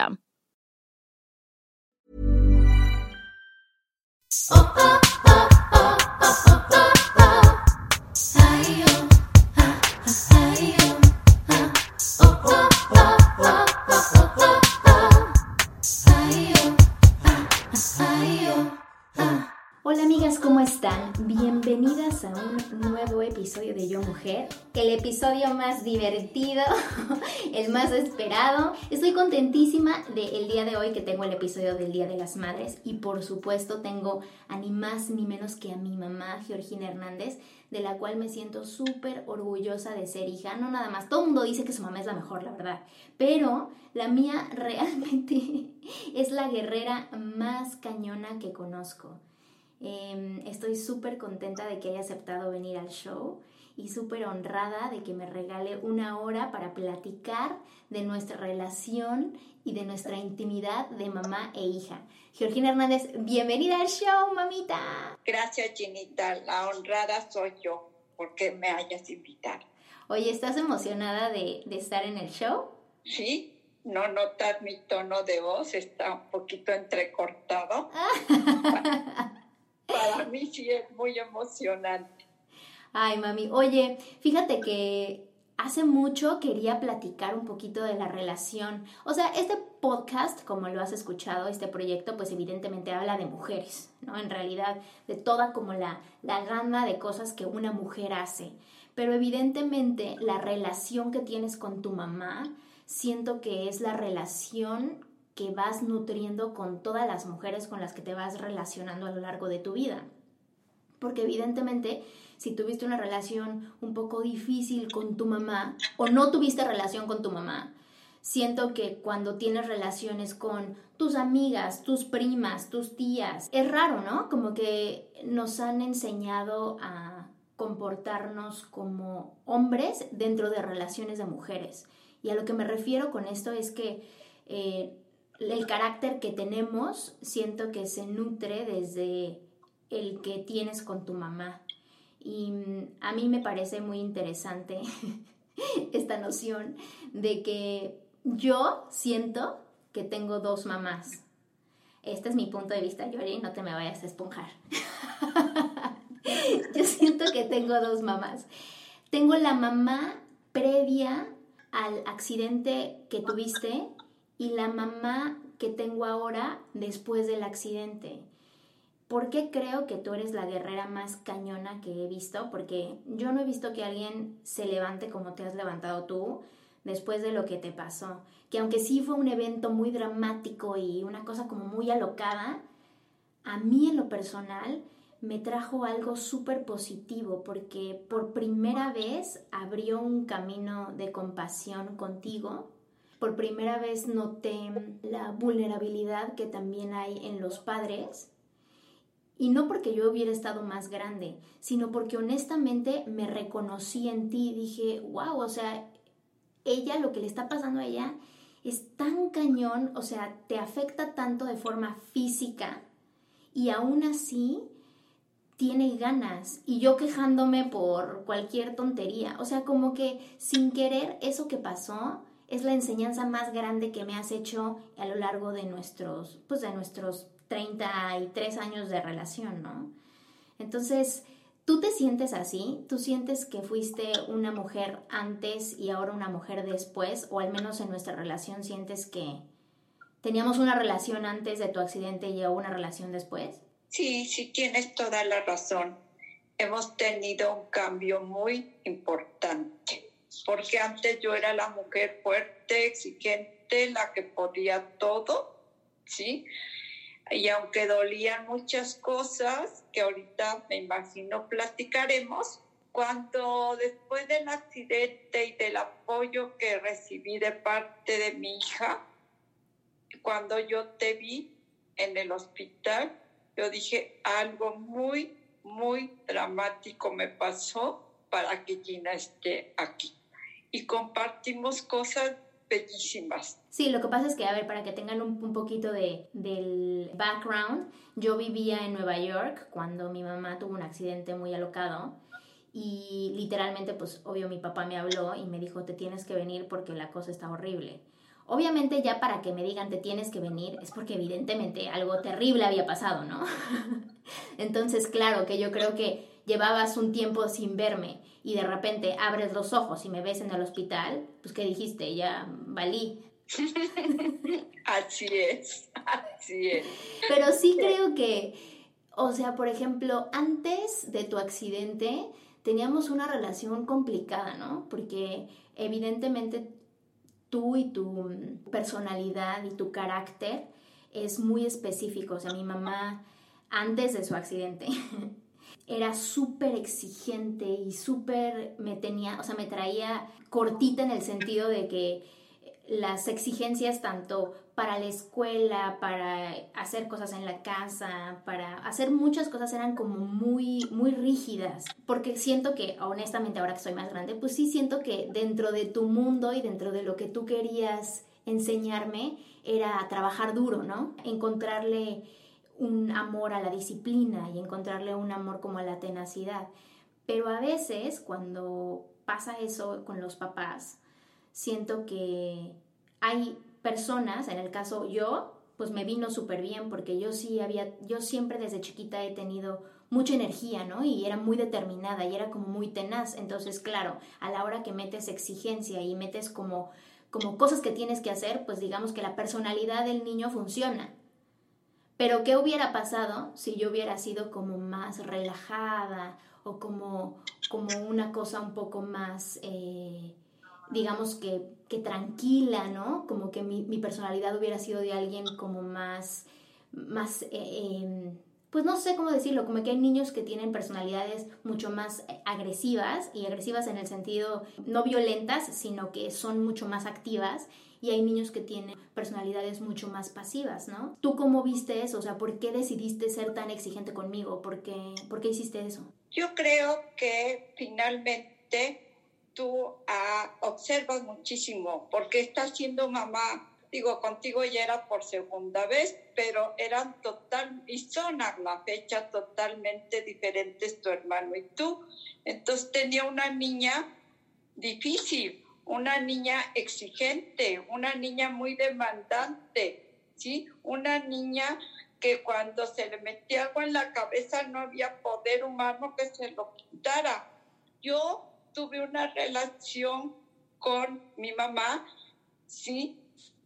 system. Oh, oh. Hola amigas, ¿cómo están? Bienvenidas a un nuevo episodio de Yo Mujer, el episodio más divertido, el más esperado. Estoy contentísima del día de hoy que tengo el episodio del Día de las Madres y por supuesto tengo a ni más ni menos que a mi mamá, Georgina Hernández, de la cual me siento súper orgullosa de ser hija. No nada más, todo el mundo dice que su mamá es la mejor, la verdad, pero la mía realmente es la guerrera más cañona que conozco. Em, estoy súper contenta de que haya aceptado venir al show y súper honrada de que me regale una hora para platicar de nuestra relación y de nuestra intimidad de mamá e hija. Georgina Hernández, bienvenida al show, mamita. Gracias, Ginita. La honrada soy yo porque me hayas invitado. Oye, ¿estás emocionada de, de estar en el show? Sí, no notas mi tono de voz, está un poquito entrecortado. Para mí sí es muy emocionante. Ay, mami. Oye, fíjate que hace mucho quería platicar un poquito de la relación. O sea, este podcast, como lo has escuchado, este proyecto, pues evidentemente habla de mujeres, ¿no? En realidad, de toda como la, la gama de cosas que una mujer hace. Pero evidentemente la relación que tienes con tu mamá, siento que es la relación que vas nutriendo con todas las mujeres con las que te vas relacionando a lo largo de tu vida. Porque evidentemente, si tuviste una relación un poco difícil con tu mamá o no tuviste relación con tu mamá, siento que cuando tienes relaciones con tus amigas, tus primas, tus tías, es raro, ¿no? Como que nos han enseñado a comportarnos como hombres dentro de relaciones de mujeres. Y a lo que me refiero con esto es que eh, el carácter que tenemos siento que se nutre desde el que tienes con tu mamá. Y mm, a mí me parece muy interesante esta noción de que yo siento que tengo dos mamás. Este es mi punto de vista, Yori, no te me vayas a esponjar. yo siento que tengo dos mamás. Tengo la mamá previa al accidente que tuviste y la mamá que tengo ahora después del accidente. ¿Por qué creo que tú eres la guerrera más cañona que he visto? Porque yo no he visto que alguien se levante como te has levantado tú después de lo que te pasó. Que aunque sí fue un evento muy dramático y una cosa como muy alocada, a mí en lo personal me trajo algo súper positivo porque por primera vez abrió un camino de compasión contigo por primera vez noté la vulnerabilidad que también hay en los padres. Y no porque yo hubiera estado más grande, sino porque honestamente me reconocí en ti y dije, wow, o sea, ella, lo que le está pasando a ella es tan cañón, o sea, te afecta tanto de forma física y aún así tiene ganas y yo quejándome por cualquier tontería, o sea, como que sin querer eso que pasó es la enseñanza más grande que me has hecho a lo largo de nuestros, pues de nuestros 33 años de relación, ¿no? Entonces, ¿Tú te sientes así? ¿Tú sientes que fuiste una mujer antes y ahora una mujer después? O al menos en nuestra relación sientes que teníamos una relación antes de tu accidente y una relación después? Sí, sí, tienes toda la razón. Hemos tenido un cambio muy importante, porque antes yo era la mujer fuerte, exigente, la que podía todo, ¿sí? Y aunque dolían muchas cosas, que ahorita me imagino platicaremos, cuando después del accidente y del apoyo que recibí de parte de mi hija, cuando yo te vi en el hospital, yo dije, algo muy, muy dramático me pasó para que Gina esté aquí. Y compartimos cosas bellísimas. Sí, lo que pasa es que, a ver, para que tengan un, poquito de, del background, yo vivía en Nueva York cuando mi mamá tuvo un accidente muy alocado y literalmente, pues, obvio, mi papá me habló y me dijo, te tienes que venir porque la cosa está horrible. Obviamente ya para que me digan te tienes que venir es porque evidentemente algo terrible había pasado, ¿no? Entonces, claro que yo creo que llevabas un tiempo sin verme y de repente abres los ojos y me ves en el hospital, pues ¿qué dijiste? Ya valí. así es, así es. Pero sí creo que, o sea, por ejemplo, antes de tu accidente teníamos una relación complicada, ¿no? Porque evidentemente tú y tu personalidad y tu carácter es muy específico. O sea, mi mamá, antes de su accidente, era súper exigente y súper me tenía, o sea, me traía cortita en el sentido de que las exigencias tanto para la escuela, para hacer cosas en la casa, para hacer muchas cosas eran como muy, muy rígidas. Porque siento que, honestamente, ahora que soy más grande, pues sí siento que dentro de tu mundo y dentro de lo que tú querías enseñarme era trabajar duro, ¿no? Encontrarle un amor a la disciplina y encontrarle un amor como a la tenacidad. Pero a veces cuando pasa eso con los papás, siento que hay personas, en el caso yo, pues me vino súper bien porque yo sí había, yo siempre desde chiquita he tenido mucha energía, ¿no? Y era muy determinada y era como muy tenaz. Entonces, claro, a la hora que metes exigencia y metes como, como cosas que tienes que hacer, pues digamos que la personalidad del niño funciona. Pero ¿qué hubiera pasado si yo hubiera sido como más relajada o como, como una cosa un poco más... Eh, digamos que, que tranquila, ¿no? Como que mi, personalidad hubiera sido de alguien como más, más, eh, em, pues no sé cómo decirlo, como que hay niños que tienen personalidades mucho más agresivas y agresivas en el sentido no violentas, sino que son mucho más activas y hay niños que tienen personalidades mucho más pasivas, ¿no? ¿Tú cómo viste eso? O sea, ¿por qué decidiste ser tan exigente conmigo? ¿Por qué, ¿por qué hiciste eso? Yo creo que finalmente tú ah, observas muchísimo, porque estás siendo mamá. Digo, contigo ya era por segunda vez, pero eran total, y son a la fecha totalmente diferentes tu hermano y tú. Entonces tenía una niña difícil, una niña exigente, una niña muy demandante, ¿sí? Una niña que cuando se le metía algo en la cabeza no había poder humano que se lo quitara. Yo tuve una relación con mi mamá, ¿sí?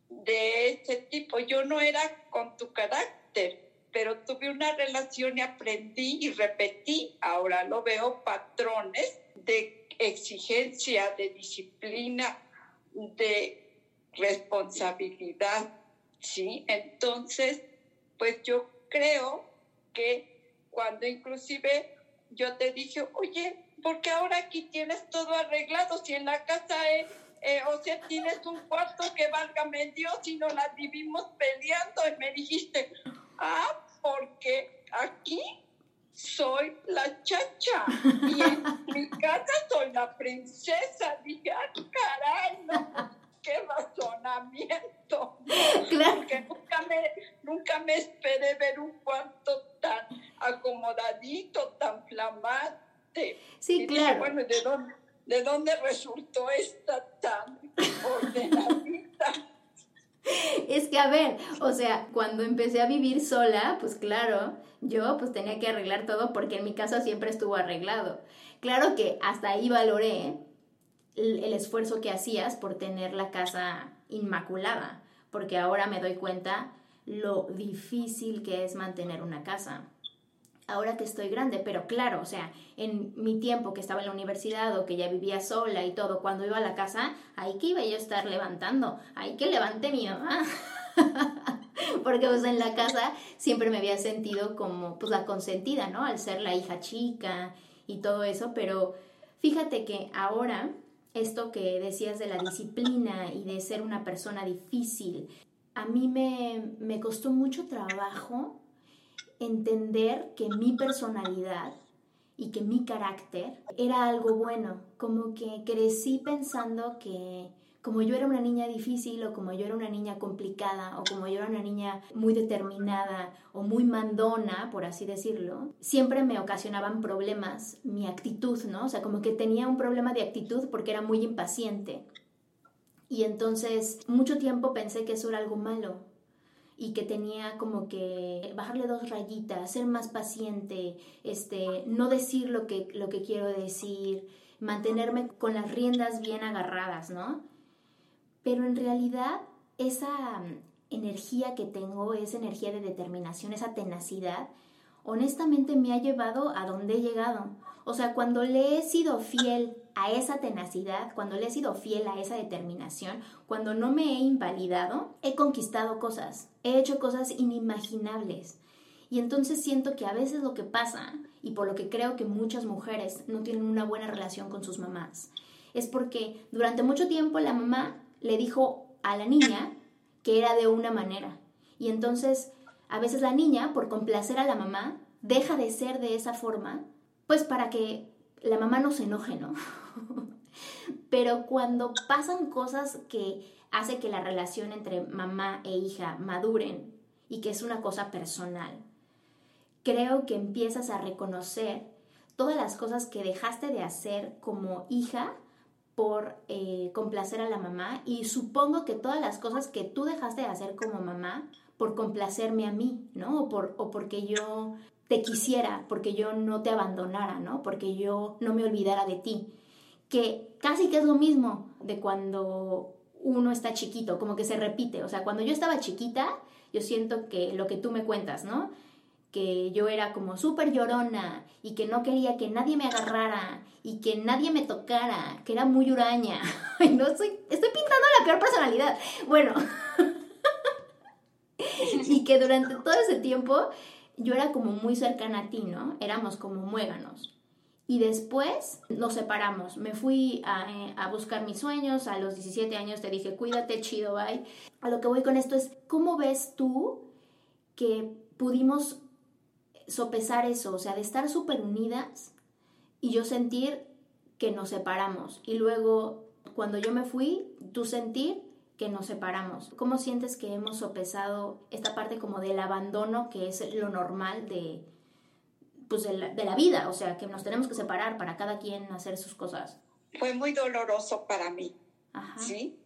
De ese tipo. Yo no era con tu carácter, pero tuve una relación y aprendí y repetí. Ahora lo veo patrones de exigencia, de disciplina, de responsabilidad, ¿sí? Entonces, pues yo creo que cuando inclusive yo te dije, oye, porque ahora aquí tienes todo arreglado, si en la casa es, eh, o sea, tienes un cuarto que válgame Dios y nos la vivimos peleando y me dijiste, ah, porque aquí soy la chacha y en mi casa soy la princesa. Dije, ah, caray, no, qué razonamiento. Claro. Porque nunca me, nunca me esperé ver un cuarto tan acomodadito, tan flamante Sí, claro. bueno, ¿de dónde, ¿de dónde resultó esta tan ordenadita? Es que a ver, o sea, cuando empecé a vivir sola, pues claro, yo pues tenía que arreglar todo porque en mi casa siempre estuvo arreglado. Claro que hasta ahí valoré el, esfuerzo que hacías por tener la casa inmaculada, porque ahora me doy cuenta lo difícil que es mantener una casa. Ahora que estoy grande, pero claro, o sea, en mi tiempo que estaba en la universidad o que ya vivía sola y todo, cuando iba a la casa, ahí que iba yo a estar levantando, ahí que levante mi mamá. Porque pues en la casa siempre me había sentido como pues la consentida, ¿no? Al ser la hija chica y todo eso, pero fíjate que ahora esto que decías de la disciplina y de ser una persona difícil, a mí me, me costó mucho trabajo entender que mi personalidad y que mi carácter era algo bueno, como que crecí pensando que como yo era una niña difícil o como yo era una niña complicada o como yo era una niña muy determinada o muy mandona, por así decirlo, siempre me ocasionaban problemas mi actitud, ¿no? O sea, como que tenía un problema de actitud porque era muy impaciente. Y entonces mucho tiempo pensé que eso era algo malo y que tenía como que bajarle dos rayitas, ser más paciente, este, no decir lo que, lo que quiero decir, mantenerme con las riendas bien agarradas, ¿no? pero en realidad esa mm, energía que tengo, esa energía de determinación, esa tenacidad, honestamente me ha llevado a donde he llegado. O sea, cuando le he sido fiel a esa tenacidad, cuando le he sido fiel a esa determinación, cuando no me he invalidado, he conquistado cosas, he hecho cosas inimaginables. Y entonces siento que a veces lo que pasa, y por lo que creo que muchas mujeres no tienen una buena relación con sus mamás, es porque durante mucho tiempo la mamá le dijo a la niña que era de una manera. Y entonces, a veces la niña, por complacer a la mamá, deja de ser de esa forma, pues para que la mamá no se enoje, ¿no? Pero cuando pasan cosas que hace que la relación entre mamá e hija maduren y que es una cosa personal, creo que empiezas a reconocer todas las cosas que dejaste de hacer como hija por eh, complacer a la mamá y supongo que todas las cosas que tú dejaste de hacer como mamá por complacerme a mí, ¿no? O, por, o porque yo te quisiera, porque yo no te abandonara, ¿no? Porque yo no me olvidara de ti. Que casi que es lo mismo de cuando uno está chiquito, como que se repite. O sea, cuando yo estaba chiquita, yo siento que lo que tú me cuentas, ¿no? que yo era como súper llorona y que no quería que nadie me agarrara y que nadie me tocara, que era muy huraña. no estoy, estoy pintando la peor personalidad. Bueno, y que durante todo ese tiempo yo era como muy cercana a ti, ¿no? Éramos como muéganos. Y después nos separamos. Me fui a, eh, buscar mis sueños. A los 17 años te dije, cuídate, chido, bye. A lo que voy con esto es, ¿cómo ves tú que pudimos sopesar eso, o sea, de estar súper unidas y yo sentir que nos separamos. Y luego, cuando yo me fui, tú sentir que nos separamos. ¿Cómo sientes que hemos sopesado esta parte como del abandono, que es lo normal de, pues de, la, vida? O sea, que nos tenemos que separar para cada quien hacer sus cosas. Fue muy doloroso para mí, ¿sí?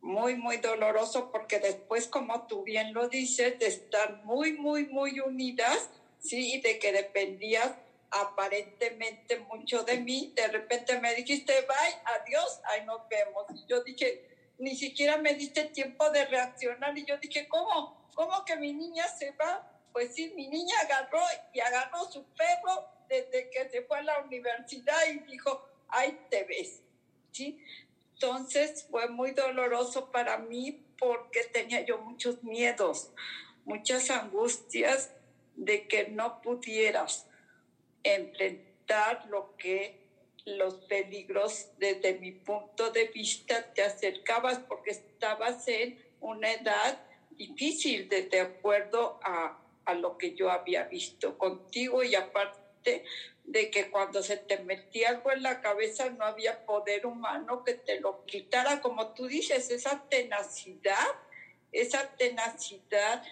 Muy, muy doloroso porque después, como tú bien lo dices, de estar muy, muy, muy unidas, ¿sí? Y de que dependías aparentemente mucho de mí. De repente me dijiste, bye, adiós, ahí nos vemos. Y yo dije, ni siquiera me diste tiempo de reaccionar. Y yo dije, ¿cómo? ¿Cómo que mi niña se va? Pues sí, mi niña agarró y agarró su perro desde que se fue a la universidad y dijo, ahí te ves, ¿sí? Entonces fue muy doloroso para mí porque tenía yo muchos miedos, muchas angustias de que no pudieras enfrentar lo que los peligros desde mi punto de vista te acercabas porque estabas en una edad difícil de, de acuerdo a, a lo que yo había visto contigo y aparte de que cuando se te metía algo en la cabeza no había poder humano que te lo quitara, como tú dices, esa tenacidad, esa tenacidad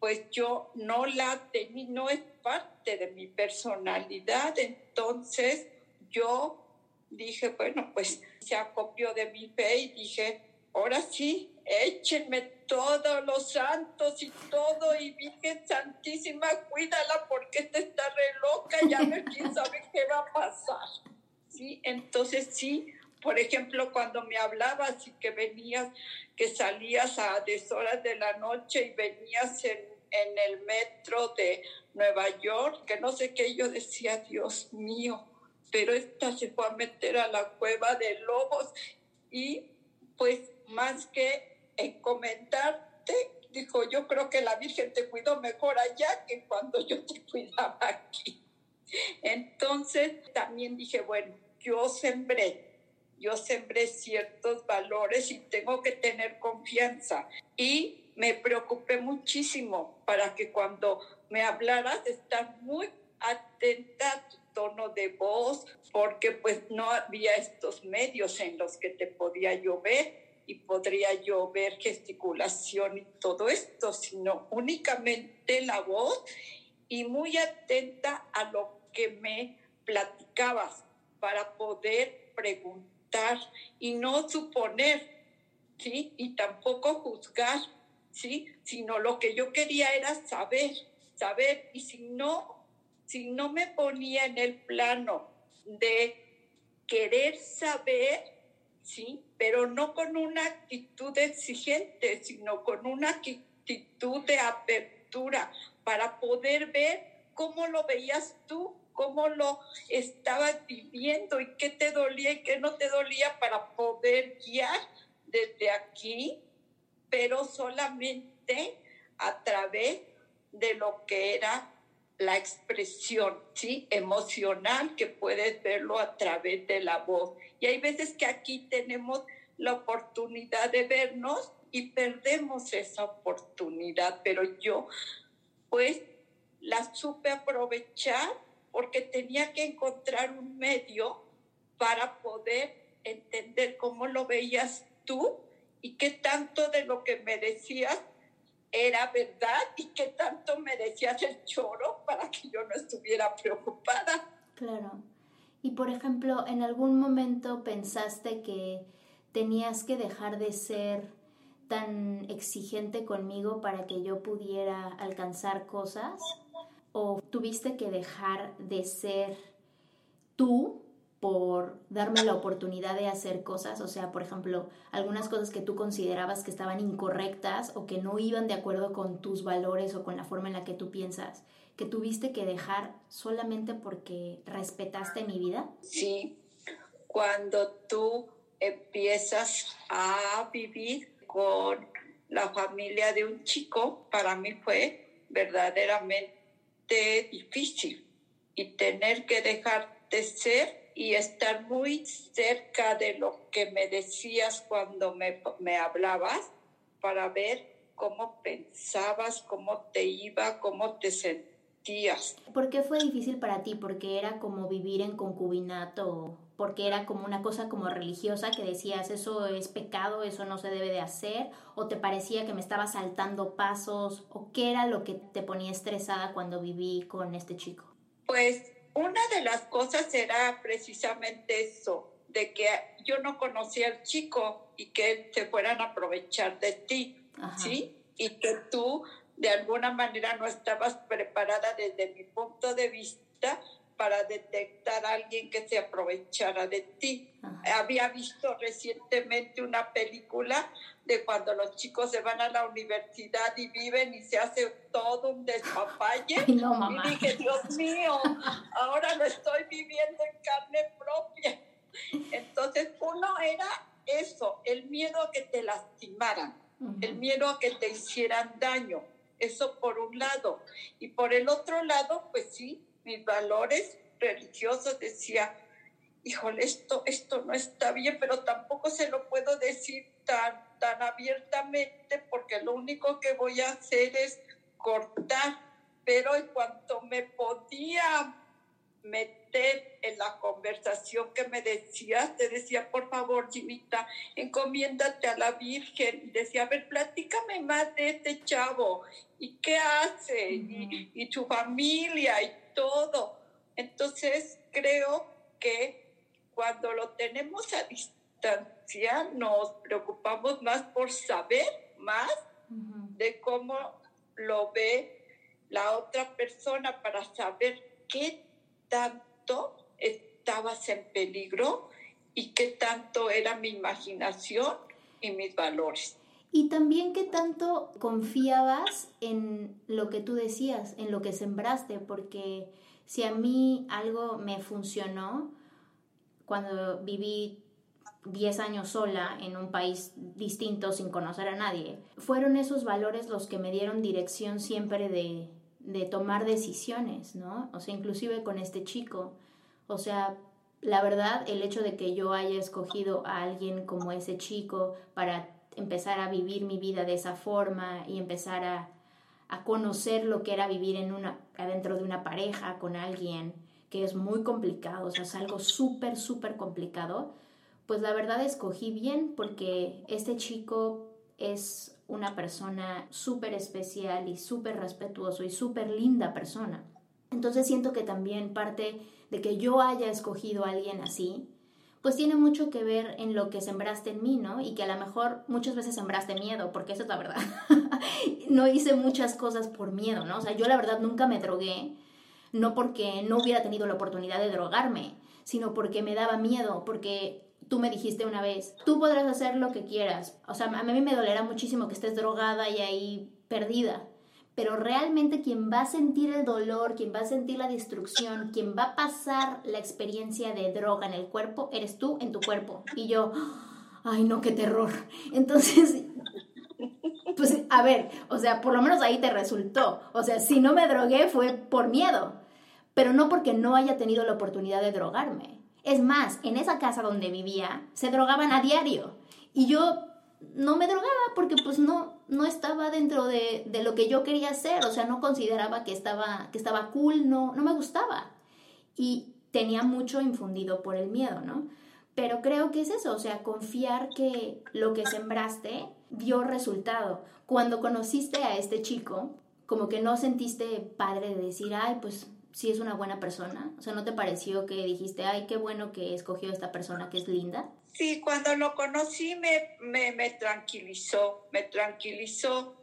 pues yo no la tenía, no es parte de mi personalidad, entonces yo dije, bueno, pues se acopió de mi fe y dije, ahora sí, échenme todos los santos y todo, y Virgen Santísima, cuídala porque esta está re loca, ya no quién sabe qué va a pasar. ¿Sí? Entonces sí, por ejemplo, cuando me hablabas y que venías, que salías a deshoras de la noche y venías en, en el metro de Nueva York, que no sé qué, yo decía, Dios mío, pero esta se fue a meter a la cueva de lobos y pues más que comentarte, dijo, yo creo que la Virgen te cuidó mejor allá que cuando yo te cuidaba aquí. Entonces también dije, bueno, yo sembré, yo sembré ciertos valores y tengo que tener confianza. Y me preocupé muchísimo para que cuando me hablaras, estar muy atenta a tu tono de voz, porque pues no había estos medios en los que te podía yo ver y podría yo ver gesticulación y todo esto, sino únicamente la voz y muy atenta a lo que me platicabas para poder preguntar y no suponer, ¿sí? Y tampoco juzgar, ¿sí? Sino lo que yo quería era saber, saber, y si no, si no me ponía en el plano de querer saber, ¿sí? Pero no con una actitud exigente, sino con una actitud de apertura para poder ver cómo lo veías tú, cómo lo estabas viviendo y qué te dolía y qué no te dolía para poder guiar desde aquí, pero solamente a través de lo que era la expresión, ¿sí? Emocional, que puedes verlo a través de la voz. Y hay veces que aquí tenemos la oportunidad de vernos y perdemos esa oportunidad, pero yo, pues, la supe aprovechar porque tenía que encontrar un medio para poder entender cómo lo veías tú y qué tanto de lo que me decías era verdad y qué tanto merecías el choro para que yo no estuviera preocupada. Claro. Y por ejemplo, ¿en algún momento pensaste que tenías que dejar de ser tan exigente conmigo para que yo pudiera alcanzar cosas? ¿O tuviste que dejar de ser tú por darme la oportunidad de hacer cosas, o sea, por ejemplo, algunas cosas que tú considerabas que estaban incorrectas o que no iban de acuerdo con tus valores o con la forma en la que tú piensas, que tuviste que dejar solamente porque respetaste mi vida? Sí, cuando tú empiezas a vivir con la familia de un chico, para mí fue verdaderamente difícil y tener que dejar de ser y estar muy cerca de lo que me decías cuando me, me hablabas para ver cómo pensabas, cómo te iba, cómo te sentías. ¿Por qué fue difícil para ti? ¿Porque era como vivir en concubinato? ¿Porque era como una cosa como religiosa que decías eso es pecado, eso no se debe de hacer? ¿O te parecía que me estaba saltando pasos? ¿O qué era lo que te ponía estresada cuando viví con este chico? Pues una de las cosas era precisamente eso, de que yo no conocía al chico y que se fueran a aprovechar de ti, ¿sí? Y que tú de alguna manera no estabas preparada desde mi punto de vista para detectar a alguien que se aprovechara de ti. Había visto recientemente una película de cuando los chicos se van a la universidad y viven y se hace todo un despapalle. y dije, Dios mío, ahora lo estoy viviendo en carne propia. Entonces, uno era eso, el miedo a que te lastimaran, el miedo a que te hicieran daño. Eso por un lado. Y por el otro lado, pues sí, mis valores religiosos decía, híjole, esto, esto no está bien, pero tampoco se lo puedo decir tan, tan abiertamente porque lo único que voy a hacer es cortar, pero en cuanto me podía meter en la conversación que me decías, te decía, por favor, Jimita, encomiéndate a la Virgen. Y decía, a ver, platícame más de este chavo y qué hace y, y su familia y todo. Entonces, creo que cuando lo tenemos a distancia, nos preocupamos más por saber más de cómo lo ve la otra persona para saber qué tanto estabas en peligro y qué tanto era mi imaginación y mis valores. Y también qué tanto confiabas en lo que tú decías, en lo que sembraste, porque si a mí algo me funcionó cuando viví 10 años sola en un país distinto sin conocer a nadie, fueron esos valores los que me dieron dirección siempre de, de tomar decisiones, ¿no? O sea, inclusive con este chico. O sea, la verdad, el hecho de que yo haya escogido a alguien como ese chico para empezar a vivir mi vida de esa forma y empezar a, a conocer lo que era vivir en una, adentro de una pareja con alguien, que es muy complicado, o sea, es algo súper, súper complicado, pues la verdad escogí bien porque este chico es una persona súper especial y súper respetuoso y súper linda persona. Entonces siento que también parte de que yo haya escogido a alguien así, pues tiene mucho que ver en lo que sembraste en mí, ¿no? Y que a lo mejor muchas veces sembraste miedo, porque eso es la verdad. no hice muchas cosas por miedo, ¿no? O sea, yo la verdad nunca me drogué, no porque no hubiera tenido la oportunidad de drogarme, sino porque me daba miedo, porque tú me dijiste una vez, tú podrás hacer lo que quieras. O sea, a mí me dolerá muchísimo que estés drogada y ahí perdida pero realmente quien va a sentir el dolor, quien va a sentir la destrucción, quien va a pasar la experiencia de droga en el cuerpo, eres tú en tu cuerpo. Y yo, ay no, qué terror. Entonces, pues a ver, o sea, por lo menos ahí te resultó. O sea, si no me drogué fue por miedo, pero no porque no haya tenido la oportunidad de drogarme. Es más, en esa casa donde vivía, se drogaban a diario. Y yo no me drogaba porque pues no, no estaba dentro de, de, lo que yo quería hacer, o sea, no consideraba que estaba, que estaba cool, no, no me gustaba. Y tenía mucho infundido por el miedo, ¿no? Pero creo que es eso, o sea, confiar que lo que sembraste dio resultado. Cuando conociste a este chico, como que no sentiste padre de decir, ay, pues sí es una buena persona. O sea, ¿no te pareció que dijiste, ay, qué bueno que escogió esta persona que es linda? Sí, cuando lo conocí me, me, me tranquilizó, me tranquilizó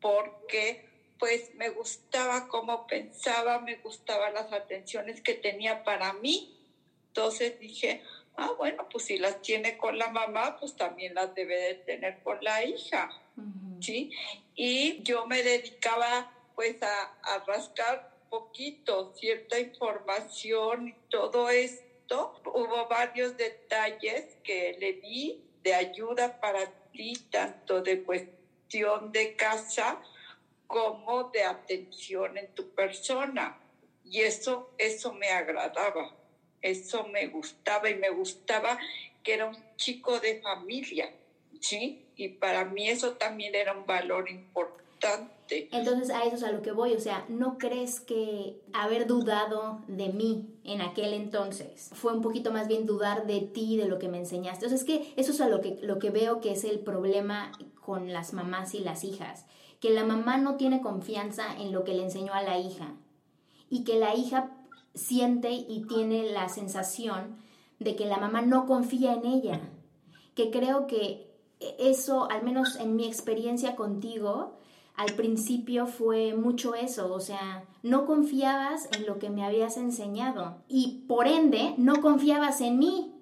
porque pues me gustaba cómo pensaba, me gustaban las atenciones que tenía para mí. Entonces dije, ah, bueno, pues si las tiene con la mamá, pues también las debe de tener con la hija, ¿sí? Y yo me dedicaba pues a, a rascar poquito, cierta información y todo esto. Hubo varios detalles que le di de ayuda para ti, tanto de cuestión de casa como de atención en tu persona. Y eso, eso me agradaba, eso me gustaba y me gustaba que era un chico de familia, ¿sí? Y para mí eso también era un valor importante entonces a eso es a lo que voy, o sea, ¿no crees que haber dudado de mí en aquel entonces fue un poquito más bien dudar de ti, de lo que me enseñaste? O sea, es que eso es a lo que, lo que veo que es el problema con las mamás y las hijas, que la mamá no tiene confianza en lo que le enseñó a la hija y que la hija siente y tiene la sensación de que la mamá no confía en ella, que creo que eso, al menos en mi experiencia contigo, al principio fue mucho eso, o sea, no confiabas en lo que me habías enseñado y por ende no confiabas en mí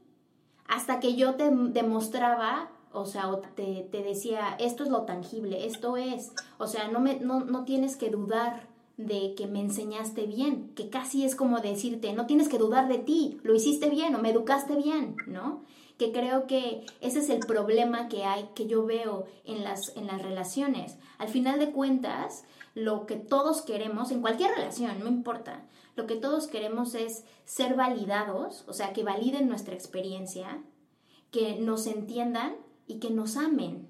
hasta que yo te demostraba, o sea, te, decía, esto es lo tangible, esto es, o sea, no, me, no, no tienes que dudar de que me enseñaste bien, que casi es como decirte, no tienes que dudar de ti, lo hiciste bien o me educaste bien, ¿no? Que creo que ese es el problema que hay, que yo veo en las, en las relaciones. Al final de cuentas, lo que todos queremos, en cualquier relación, no importa, lo que todos queremos es ser validados, o sea, que validen nuestra experiencia, que nos entiendan y que nos amen,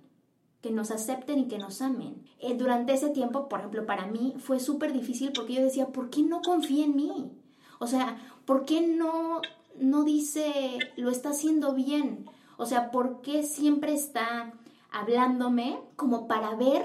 que nos acepten y que nos amen. Eh, durante ese tiempo, por ejemplo, para mí fue súper difícil porque yo decía, ¿por qué no confía en mí? O sea, ¿por qué no no dice lo está haciendo bien? O sea, ¿por qué siempre está hablándome como para ver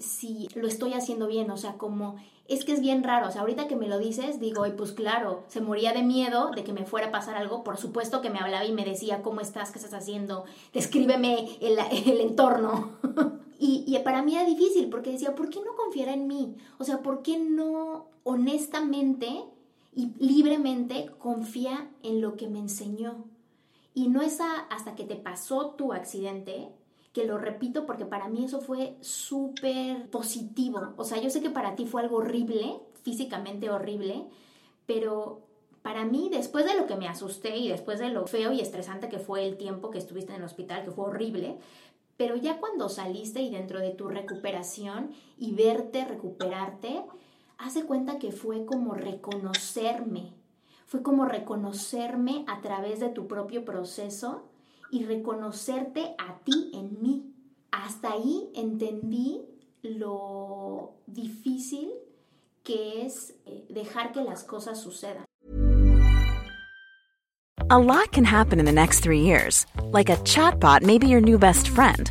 si lo estoy haciendo bien, o sea, como es que es bien raro, o sea, ahorita que me lo dices, digo, y pues claro, se moría de miedo de que me fuera a pasar algo, por supuesto que me hablaba y me decía, ¿cómo estás? ¿Qué estás haciendo? Descríbeme el, el entorno. y, y para mí era difícil porque decía, ¿por qué no confiara en mí? O sea, ¿por qué no honestamente y libremente confía en lo que me enseñó? Y no es hasta que te pasó tu accidente que lo repito porque para mí eso fue súper positivo. O sea, yo sé que para ti fue algo horrible, físicamente horrible, pero para mí, después de lo que me asusté y después de lo feo y estresante que fue el tiempo que estuviste en el hospital, que fue horrible, pero ya cuando saliste y dentro de tu recuperación y verte recuperarte, hace cuenta que fue como reconocerme, fue como reconocerme a través de tu propio proceso y reconocerte a ti en mí. Hasta ahí entendí lo difícil que es eh, dejar que las cosas sucedan. A lot can happen in the next three years. Like a chatbot may be your new best friend.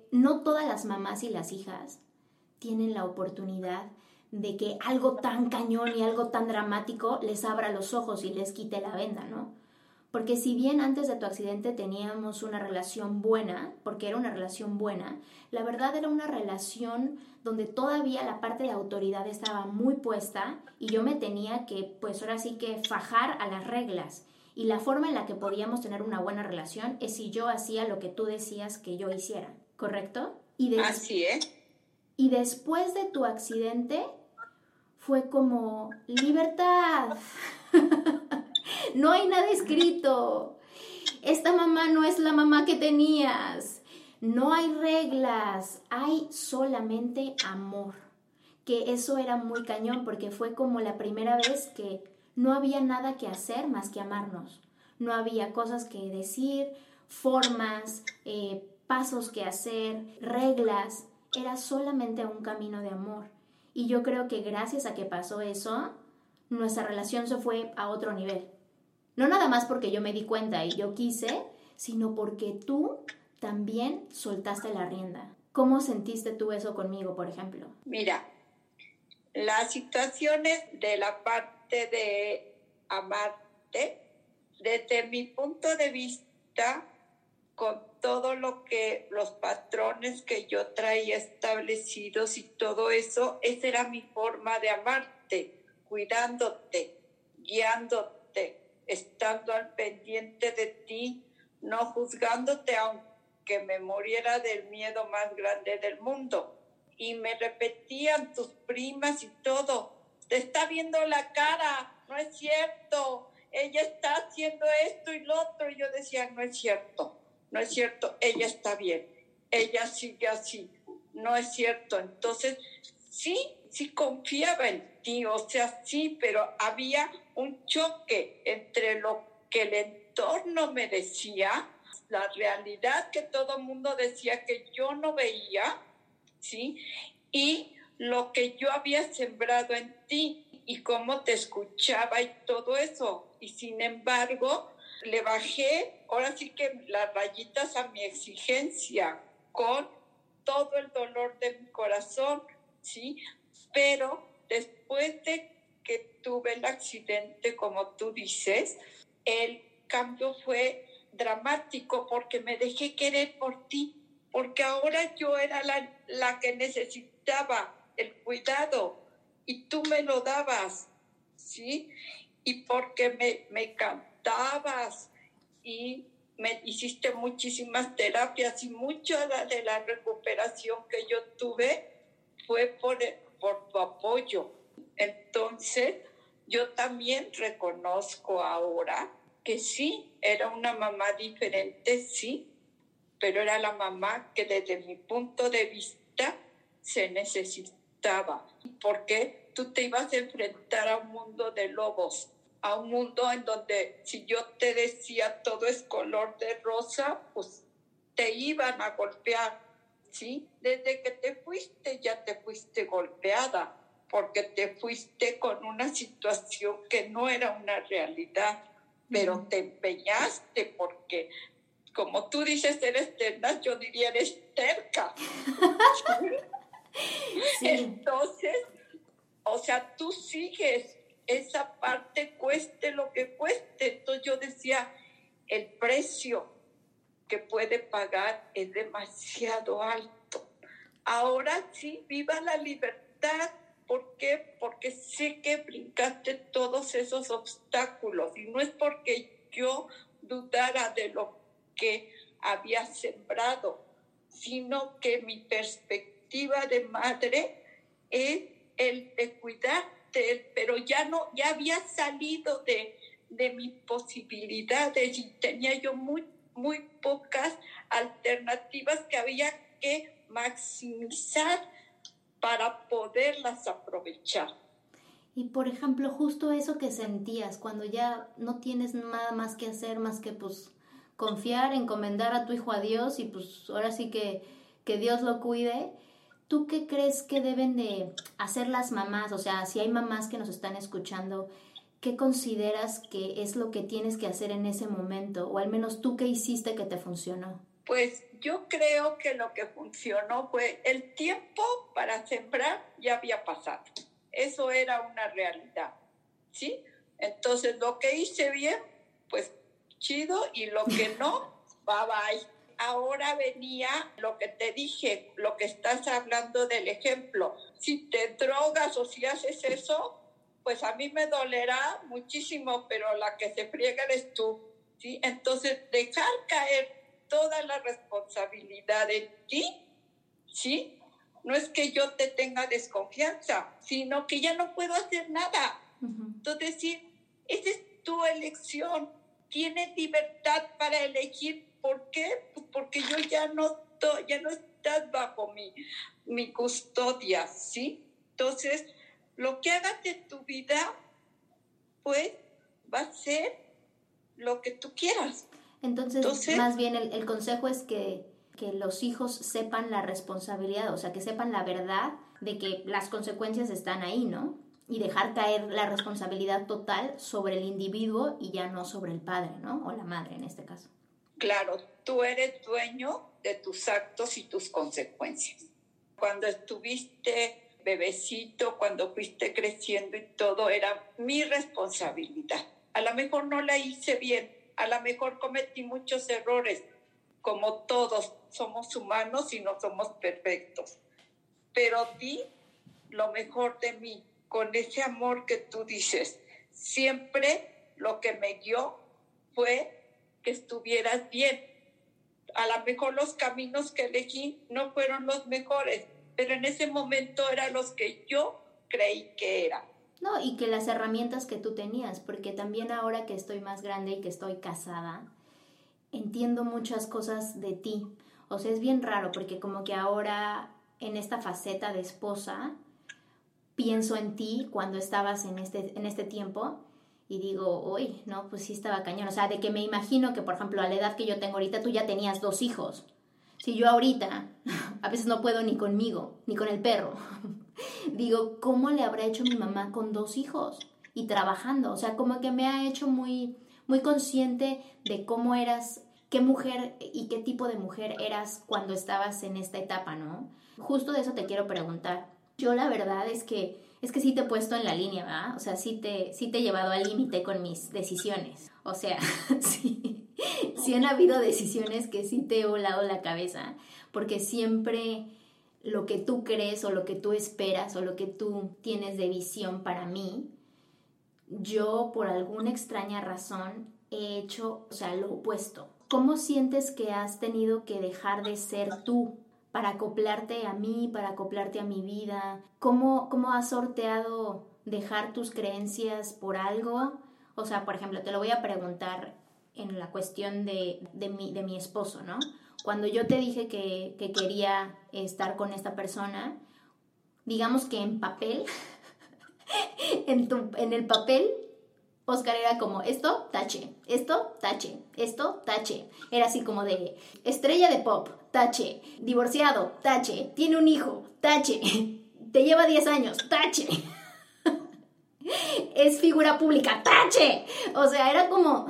no todas las mamás y las hijas tienen la oportunidad de que algo tan cañón y algo tan dramático les abra los ojos y les quite la venda, ¿no? Porque si bien antes de tu accidente teníamos una relación buena, porque era una relación buena, la verdad era una relación donde todavía la parte de autoridad estaba muy puesta y yo me tenía que, pues ahora sí que fajar a las reglas. Y la forma en la que podíamos tener una buena relación es si yo hacía lo que tú decías que yo hiciera, ¿correcto? Y Así es. Y después de tu accidente, fue como libertad. no hay nada escrito. Esta mamá no es la mamá que tenías. No hay reglas, hay solamente amor. Que eso era muy cañón porque fue como la primera vez que no había nada que hacer más que amarnos. No había cosas que decir, formas, eh, pasos que hacer, reglas. Era solamente un camino de amor. Y yo creo que gracias a que pasó eso, nuestra relación se fue a otro nivel. No nada más porque yo me di cuenta y yo quise, sino porque tú también soltaste la rienda. ¿Cómo sentiste tú eso conmigo, por ejemplo? Mira, las situaciones de la parte de amarte, desde mi punto de vista, con todo lo que los patrones que yo traía establecidos y todo eso, esa era mi forma de amarte, cuidándote, guiándote, estando al pendiente de ti, no juzgándote aunque me muriera del miedo más grande del mundo. Y me repetían tus primas y todo, te está viendo la cara, no es cierto, ella está haciendo esto y lo otro. Y yo decía, no es cierto no es cierto, ella está bien, ella sigue así, no es cierto. Entonces, sí, sí confiaba en ti, o sea, sí, pero había un choque entre lo que el entorno me decía, la realidad que todo el mundo decía que yo no veía, ¿sí? Y lo que yo había sembrado en ti y cómo te escuchaba y todo eso. Y sin embargo, le bajé, ahora sí que las rayitas a mi exigencia con todo el dolor de mi corazón, ¿sí? Pero después de que tuve el accidente, como tú dices, el cambio fue dramático porque me dejé querer por ti, porque ahora yo era la, la que necesitaba el cuidado y tú me lo dabas, ¿sí? Y porque me, me, y me hiciste muchísimas terapias y mucha de la recuperación que yo tuve fue por, por tu apoyo. Entonces, yo también reconozco ahora que sí, era una mamá diferente, sí, pero era la mamá que desde mi punto de vista se necesitaba, porque tú te ibas a enfrentar a un mundo de lobos, a un mundo en donde si yo te decía todo es color de rosa, pues te iban a golpear, ¿sí? Desde que te fuiste ya te fuiste golpeada, porque te fuiste con una situación que no era una realidad, pero te empeñaste porque como tú dices, eres tenaz, yo diría eres terca. Entonces, o sea, tú sigues esa parte, cueste lo que cueste. Entonces yo decía, el precio que puede pagar es demasiado alto. Ahora sí, viva la libertad. ¿Por qué? Porque sé que brincaste todos esos obstáculos y no es porque yo dudara de lo que había sembrado, sino que mi perspectiva de madre es el de pero ya no, ya había salido de, de mis posibilidades y tenía yo muy, muy pocas alternativas que había que maximizar para poderlas aprovechar. Y por ejemplo, justo eso que sentías cuando ya no tienes nada más que hacer más que pues confiar, encomendar a tu hijo a Dios y pues ahora sí que, que Dios lo cuide. ¿Tú qué crees que deben de hacer las mamás? O sea, si hay mamás que nos están escuchando, ¿qué consideras que es lo que tienes que hacer en ese momento? O al menos tú qué hiciste que te funcionó. Pues yo creo que lo que funcionó fue el tiempo para sembrar ya había pasado. Eso era una realidad, ¿sí? Entonces lo que hice bien, pues chido y lo que no, bye bye. Ahora venía lo que te dije, lo que estás hablando del ejemplo. Si te drogas o si haces eso, pues a mí me dolerá muchísimo, pero la que se friega eres tú. ¿sí? Entonces, dejar caer toda la responsabilidad en ti, ¿sí? No es que yo te tenga desconfianza, sino que ya no puedo hacer nada. Entonces, sí, esa es tu elección tiene libertad para elegir. ¿Por qué? Pues porque yo ya no, ya no estás bajo mi, mi custodia, ¿sí? Entonces, lo que hagas de tu vida, pues, va a ser lo que tú quieras. Entonces, más bien el, el consejo es que, que los hijos sepan la responsabilidad, o sea, que sepan la verdad de que las consecuencias están ahí, ¿no? y dejar caer la responsabilidad total sobre el individuo y ya no sobre el padre, ¿no? O la madre en este caso. Claro, tú eres dueño de tus actos y tus consecuencias. Cuando estuviste bebecito, cuando fuiste creciendo y todo, era mi responsabilidad. A lo mejor no la hice bien, a lo mejor cometí muchos errores, como todos somos humanos y no somos perfectos. Pero di lo mejor de mí, con ese amor que tú dices. Siempre lo que me guió fue que estuvieras bien. A lo mejor los caminos que elegí no fueron los mejores, pero en ese momento eran los que yo creí que eran. No, y que las herramientas que tú tenías, porque también ahora que estoy más grande y que estoy casada, entiendo muchas cosas de ti. O sea, es bien raro porque como que ahora en esta faceta de esposa, pienso en ti cuando estabas en este, en este tiempo y digo, uy, no, pues sí estaba cañón. O sea, de que me imagino que, por ejemplo, a la edad que yo tengo ahorita, tú ya tenías dos hijos. Si yo ahorita a veces no puedo ni conmigo, ni con el perro, digo, ¿cómo le habrá hecho mi mamá con dos hijos y trabajando? O sea, como que me ha hecho muy, muy consciente de cómo eras, qué mujer y qué tipo de mujer eras cuando estabas en esta etapa, ¿no? Justo de eso te quiero preguntar. Yo la verdad es que es que sí te he puesto en la línea, ¿verdad? O sea, sí te, te he llevado al límite con mis decisiones. O sea, sí, sí han habido decisiones que sí te he volado la cabeza, porque siempre lo que tú crees o lo que tú esperas o lo que tú tienes de visión para mí, yo por alguna extraña razón he hecho, o sea, lo opuesto. ¿Cómo sientes que has tenido que dejar de ser tú para acoplarte a mí, para acoplarte a mi vida? ¿Cómo, cómo has sorteado dejar tus creencias por algo? O sea, por ejemplo, te lo voy a preguntar en la cuestión de, de, mi, de mi esposo, ¿no? Cuando yo te dije que, que quería estar con esta persona, digamos que en papel, en, tu, en el papel, Oscar era como esto, tache, esto, tache, esto, tache. Era así como de estrella de pop, tache, divorciado, tache, tiene un hijo, tache, te lleva 10 años, tache. es figura pública, tache. O sea, era como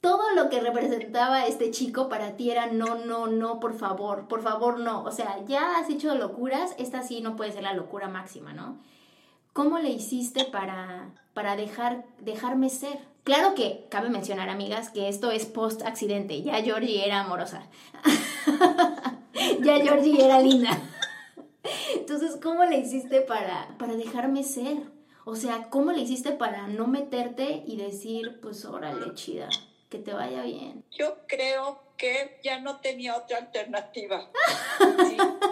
todo lo que representaba este chico para ti era no, no, no, por favor, por favor, no. O sea, ya has hecho locuras, esta sí no puede ser la locura máxima, ¿no? ¿Cómo le hiciste para, para dejar, dejarme ser? Claro que cabe mencionar, amigas, que esto es post-accidente. Ya Georgie era amorosa. ya Georgie era linda. Entonces, ¿cómo le hiciste para, para dejarme ser? O sea, ¿cómo le hiciste para no meterte y decir, pues órale, chida, que te vaya bien? Yo creo que ya no tenía otra alternativa.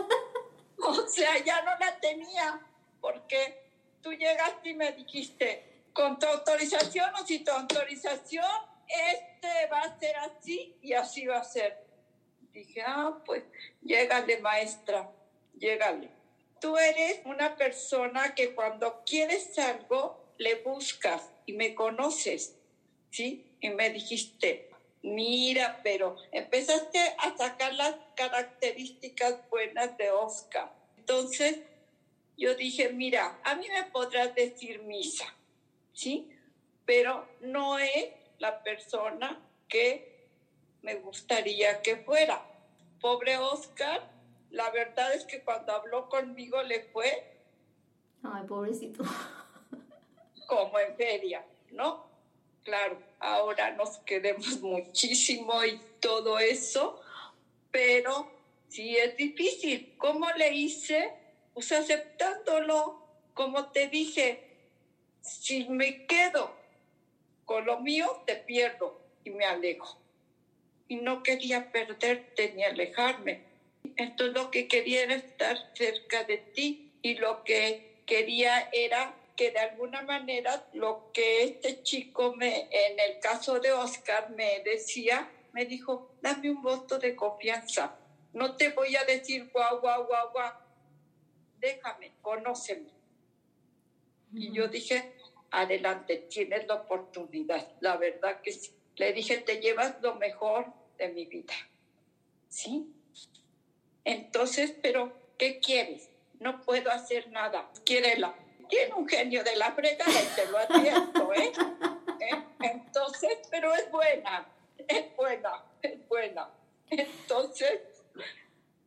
O sea, ya no la tenía, porque tú llegaste y me dijiste, con tu autorización o sin tu autorización, este va a ser así y así va a ser. Dije, ah, pues, llégale, maestra, llégale. Tú eres una persona que cuando quieres algo, le buscas y me conoces, ¿sí? Y me dijiste, mira, pero empezaste a sacar las características buenas de Oscar. Entonces, yo dije, mira, a mí me podrás decir misa, ¿sí? Pero no es la persona que me gustaría que fuera. Pobre Oscar, la verdad es que cuando habló conmigo le fue... Ay, pobrecito. Como en feria, ¿no? Claro, ahora nos queremos muchísimo y todo eso, pero sí es difícil. ¿Cómo le hice? Pues aceptándolo, como te dije, si me quedo con lo mío, te pierdo y me alejo. Y no quería perderte ni alejarme. Entonces lo que quería era estar cerca de ti y lo que quería era que de alguna manera lo que este chico me, en el caso de Oscar, me decía, me dijo, dame un voto de confianza. No te voy a decir guau, guau, guau, guau déjame, conóceme. Y yo dije, adelante, tienes la oportunidad. La verdad que sí. Le dije, te llevas lo mejor de mi vida. ¿Sí? Entonces, pero, ¿qué quieres? No puedo hacer nada. Quiérela. Tiene un genio de la fregada y te lo advierto, ¿eh? ¿eh? Entonces, pero es buena, es buena, es buena. Entonces,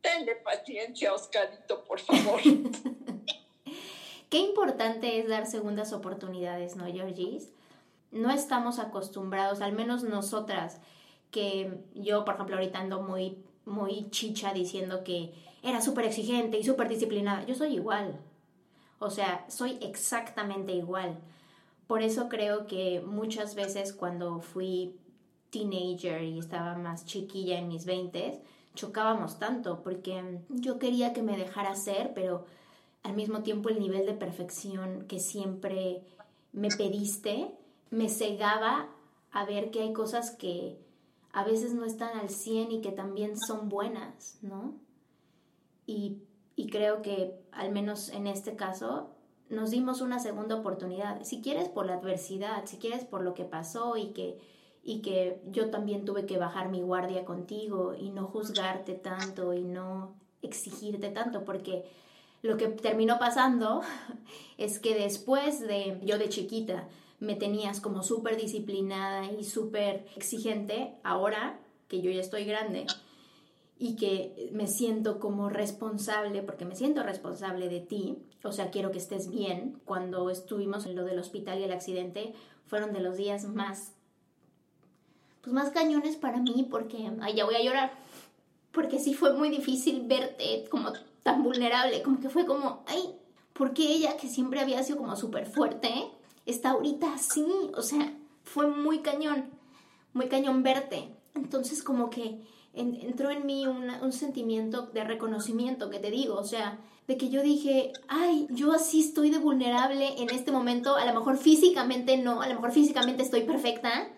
Tenle paciencia, Oscarito, por favor. Qué importante es dar segundas oportunidades, ¿no, Georgis? No estamos acostumbrados, al menos nosotras, que yo, por ejemplo, ahorita ando muy, muy chicha diciendo que era súper exigente y súper disciplinada. Yo soy igual. O sea, soy exactamente igual. Por eso creo que muchas veces cuando fui teenager y estaba más chiquilla en mis veintes, chocábamos tanto, porque yo quería que me dejara ser, pero al mismo tiempo el nivel de perfección que siempre me pediste me cegaba a ver que hay cosas que a veces no están al 100 y que también son buenas, ¿no? Y, y creo que al menos en este caso nos dimos una segunda oportunidad. Si quieres por la adversidad, si quieres por lo que pasó y que y que yo también tuve que bajar mi guardia contigo y no juzgarte tanto y no exigirte tanto, porque lo que terminó pasando es que después de yo de chiquita me tenías como súper disciplinada y súper exigente, ahora que yo ya estoy grande y que me siento como responsable, porque me siento responsable de ti, o sea, quiero que estés bien. Cuando estuvimos en lo del hospital y el accidente, fueron de los días más pues más cañones para mí porque, ay, ya voy a llorar, porque sí fue muy difícil verte como tan vulnerable, como que fue como, ay, porque ella que siempre había sido como súper fuerte, está ahorita así, o sea, fue muy cañón, muy cañón verte. Entonces como que entró en mí un sentimiento de reconocimiento que te digo, o sea, de que yo dije, ay, yo así estoy de vulnerable en este momento, a lo mejor físicamente no, a lo mejor físicamente estoy perfecta,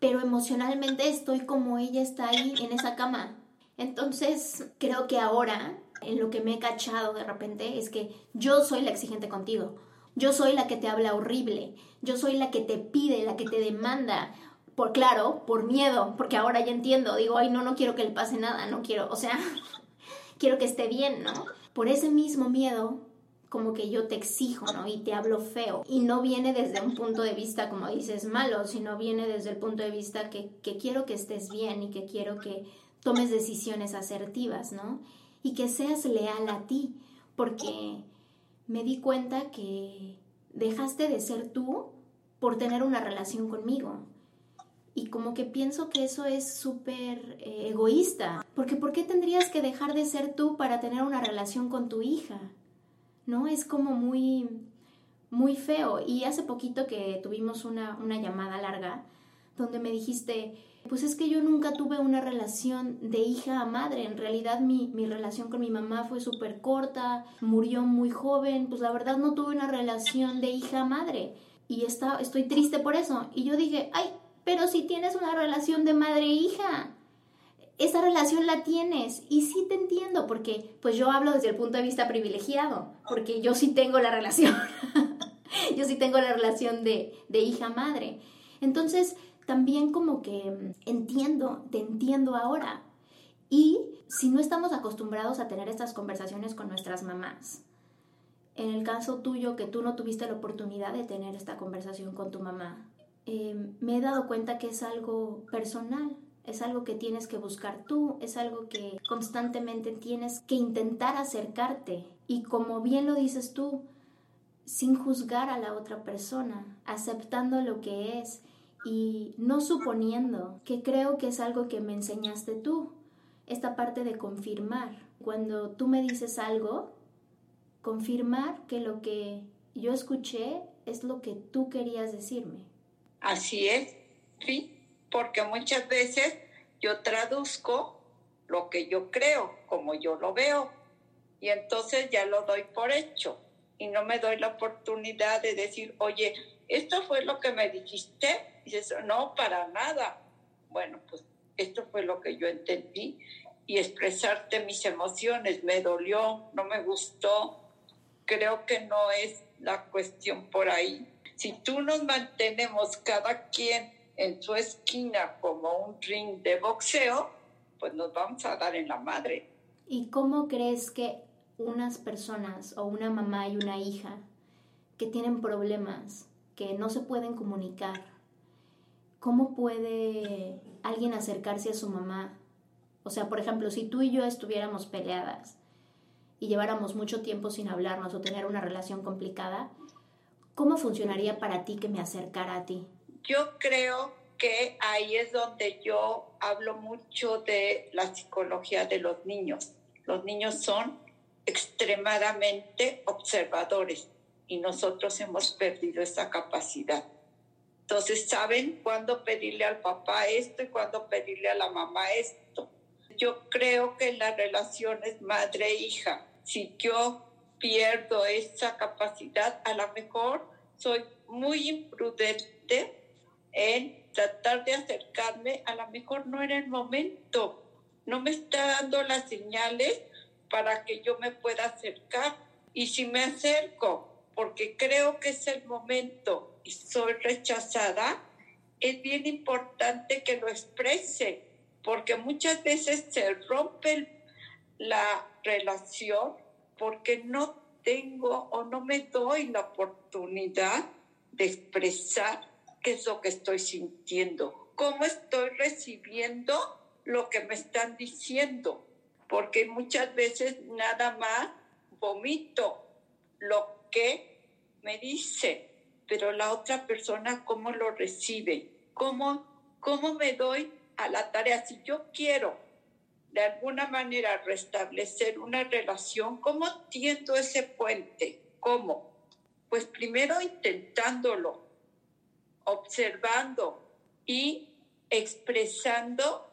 pero emocionalmente estoy como ella está ahí en esa cama. Entonces, creo que ahora en lo que me he cachado de repente es que yo soy la exigente contigo. Yo soy la que te habla horrible. Yo soy la que te pide, la que te demanda. Por claro, por miedo, porque ahora ya entiendo. Digo, ay, no, no quiero que le pase nada, no quiero, o sea, quiero que esté bien, ¿no? Por ese mismo miedo, como que yo te exijo, ¿no? Y te hablo feo. Y no viene desde un punto de vista, como dices, malo, sino viene desde el punto de vista que, que quiero que estés bien y que quiero que tomes decisiones asertivas, ¿no? Y que seas leal a ti, porque me di cuenta que dejaste de ser tú por tener una relación conmigo. Y como que pienso que eso es súper eh, egoísta, porque ¿por qué tendrías que dejar de ser tú para tener una relación con tu hija? ¿No? Es como muy, muy feo. Y hace poquito que tuvimos una, una llamada larga, donde me dijiste, pues es que yo nunca tuve una relación de hija a madre. En realidad mi, mi relación con mi mamá fue súper corta, murió muy joven, pues la verdad no tuve una relación de hija a madre. Y está, estoy triste por eso. Y yo dije, ay, pero si tienes una relación de madre e hija, esa relación la tienes. Y sí te entiendo, porque pues yo hablo desde el punto de vista privilegiado, porque yo sí tengo la relación. yo sí tengo la relación de, de hija-madre. Entonces, también como que mm, entiendo, te entiendo ahora. Y si no estamos acostumbrados a tener estas conversaciones con nuestras mamás, en el caso tuyo que tú no tuviste la oportunidad de tener esta conversación con tu mamá, em, me he dado cuenta que es algo personal, es algo que tienes que buscar tú, es algo que constantemente tienes que intentar acercarte. Y como bien lo dices tú, sin juzgar a la otra persona, aceptando lo que es y no suponiendo, que creo que es algo que me enseñaste tú, esta parte de confirmar. Cuando tú me dices algo, confirmar que lo que yo escuché es lo que tú querías decirme. Así es, sí, porque muchas veces yo traduzco lo que yo creo, como yo lo veo, y entonces ya lo doy por hecho y no me doy la oportunidad de decir, oye, esto fue lo que me dijiste. Y dices, no, para nada. Bueno, pues esto fue lo que yo entendí y expresarte mis emociones. Me dolió, no me gustó. Creo que no es la cuestión por ahí. Si tú nos mantenemos cada quien en su esquina como un ring de boxeo, pues nos vamos a dar en la madre. ¿Y cómo crees que unas personas o una mamá y una hija que tienen problemas que no se pueden comunicar, ¿cómo puede alguien acercarse a su mamá? O sea, por ejemplo, si tú y yo estuviéramos peleadas y lleváramos mucho tiempo sin hablarnos o tener una relación complicada, ¿cómo funcionaría para ti que me acercara a ti? Yo creo que ahí es donde yo hablo mucho de la psicología de los niños. Los niños son extremadamente observadores y nosotros hemos perdido esa capacidad. Entonces, ¿saben cuándo pedirle al papá esto y cuándo pedirle a la mamá esto? Yo creo que en las relaciones madre-hija, si yo pierdo esa capacidad, a lo mejor soy muy imprudente en tratar de acercarme, a lo mejor no era el momento, no me está dando las señales para que yo me pueda acercar. Y si me acerco porque creo que es el momento y soy rechazada, es bien importante que lo exprese, porque muchas veces se rompe la relación porque no tengo o no me doy la oportunidad de expresar qué es lo que estoy sintiendo, cómo estoy recibiendo lo que me están diciendo, porque muchas veces nada más vomito lo que me dice, pero la otra persona cómo lo recibe, cómo, cómo me doy a la tarea. Si yo quiero de alguna manera restablecer una relación, ¿cómo tiendo ese puente? ¿Cómo? Pues primero intentándolo, observando y expresando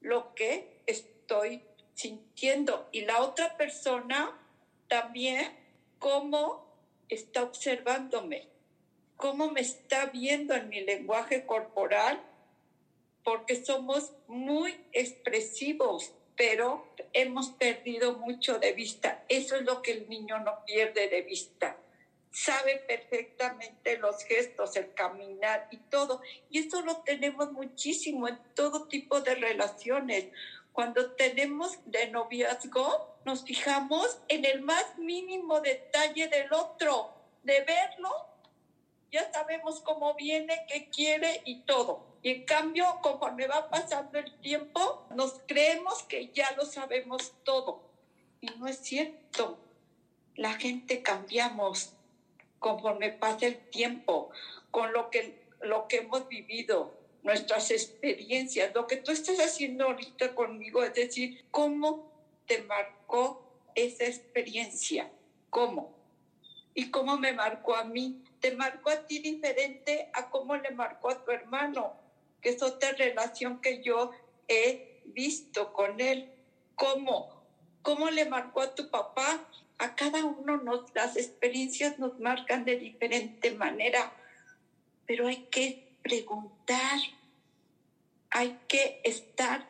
lo que estoy sintiendo. Y la otra persona también, cómo está observándome, cómo me está viendo en mi lenguaje corporal, porque somos muy expresivos, pero hemos perdido mucho de vista. Eso es lo que el niño no pierde de vista. Sabe perfectamente los gestos, el caminar y todo. Y eso lo tenemos muchísimo en todo tipo de relaciones. Cuando tenemos de noviazgo, nos fijamos en el más mínimo detalle del otro, de verlo, ya sabemos cómo viene, qué quiere y todo. Y en cambio, conforme va pasando el tiempo, nos creemos que ya lo sabemos todo. Y no es cierto. La gente cambiamos conforme pasa el tiempo, con lo que, lo que hemos vivido, nuestras experiencias. Lo que tú estás haciendo ahorita conmigo es decir, ¿cómo te marcó esa experiencia? ¿Cómo? ¿Y cómo me marcó a mí? Te marcó a ti diferente a cómo le marcó a tu hermano que es otra relación que yo he visto con él. ¿Cómo? ¿Cómo le marcó a tu papá? A cada uno nos, las experiencias nos marcan de diferente manera, pero hay que preguntar, hay que estar.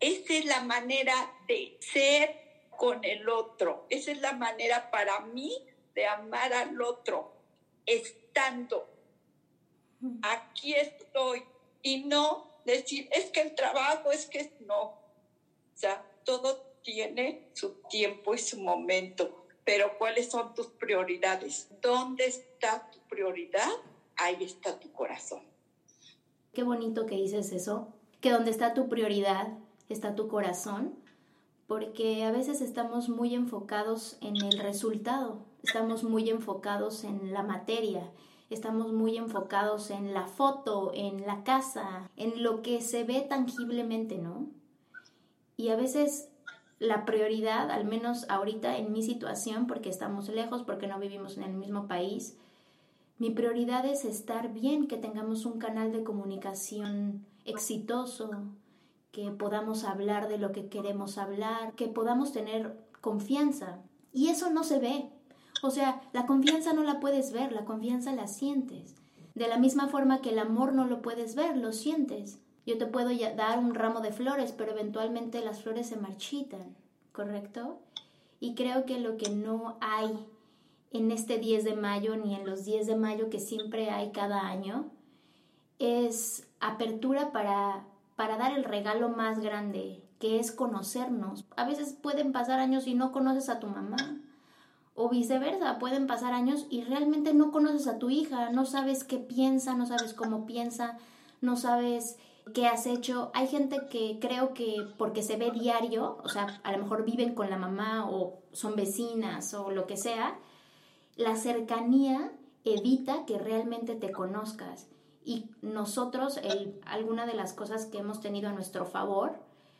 Esa es la manera de ser con el otro. Esa es la manera para mí de amar al otro, estando. Aquí estoy, y no decir, es que el trabajo, es que no. O sea, todo tiene su tiempo y su momento, pero ¿cuáles son tus prioridades? ¿Dónde está tu prioridad? Ahí está tu corazón. Qué bonito que dices eso, que donde está tu prioridad está tu corazón, porque a veces estamos muy enfocados en el resultado, estamos muy enfocados en la materia estamos muy enfocados en la foto, en la casa, en lo que se ve tangiblemente, ¿no? Y a veces la prioridad, al menos ahorita en mi situación, porque estamos lejos, porque no vivimos en el mismo país, mi prioridad es estar bien, que tengamos un canal de comunicación exitoso, que podamos hablar de lo que queremos hablar, que podamos tener confianza. Y eso no se ve, o sea, la confianza no la puedes ver, la confianza la sientes. De la misma forma que el amor no lo puedes ver, lo sientes. Yo te puedo dar un ramo de flores, pero eventualmente las flores se marchitan, ¿correcto? Y creo que lo que no hay en este 10 de mayo ni en los 10 de mayo que siempre hay cada año es apertura para, para dar el regalo más grande, que es conocernos. A veces pueden pasar años y no conoces a tu mamá o viceversa, pueden pasar años y realmente no conoces a tu hija, no sabes qué piensa, no sabes cómo piensa, no sabes qué has hecho. Hay gente que creo que porque se ve diario, o sea, a lo mejor viven con la mamá o son vecinas o lo que sea, la cercanía evita que realmente te conozcas. Y nosotros, el, alguna de las cosas que hemos tenido a nuestro favor,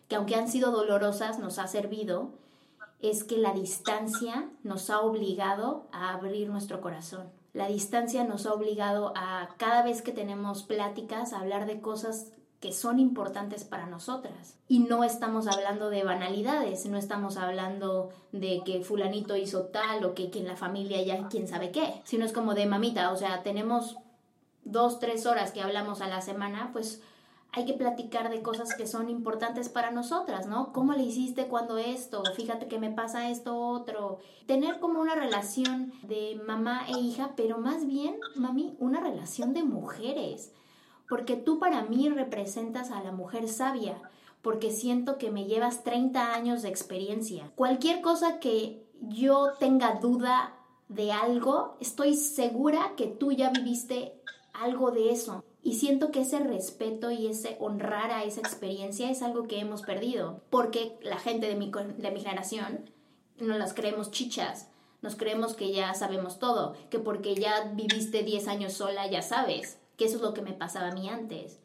que aunque han sido dolorosas, nos ha servido, es que la distancia nos ha obligado a abrir nuestro corazón. La distancia nos ha obligado a cada vez que tenemos pláticas a hablar de cosas que son importantes para nosotras. Y no estamos hablando de banalidades, no estamos hablando de que fulanito hizo tal o que, en la familia ya quién sabe qué, sino es como de mamita, o sea, tenemos dos, tres horas que hablamos a la semana, pues hay que platicar de cosas que son importantes para nosotras, ¿no? ¿Cómo le hiciste cuando esto? Fíjate que me pasa esto otro. Tener como una relación de mamá e hija, pero más bien, mami, una relación de mujeres. Porque tú para mí representas a la mujer sabia, porque siento que me llevas 30 años de experiencia. Cualquier cosa que yo tenga duda de algo, estoy segura que tú ya viviste algo de eso. Y siento que ese respeto y ese honrar a esa experiencia es algo que hemos perdido, porque la gente de mi, de mi generación no las creemos chichas, nos creemos que ya sabemos todo, que porque ya viviste 10 años sola ya sabes, que eso es lo que me pasaba a mí antes.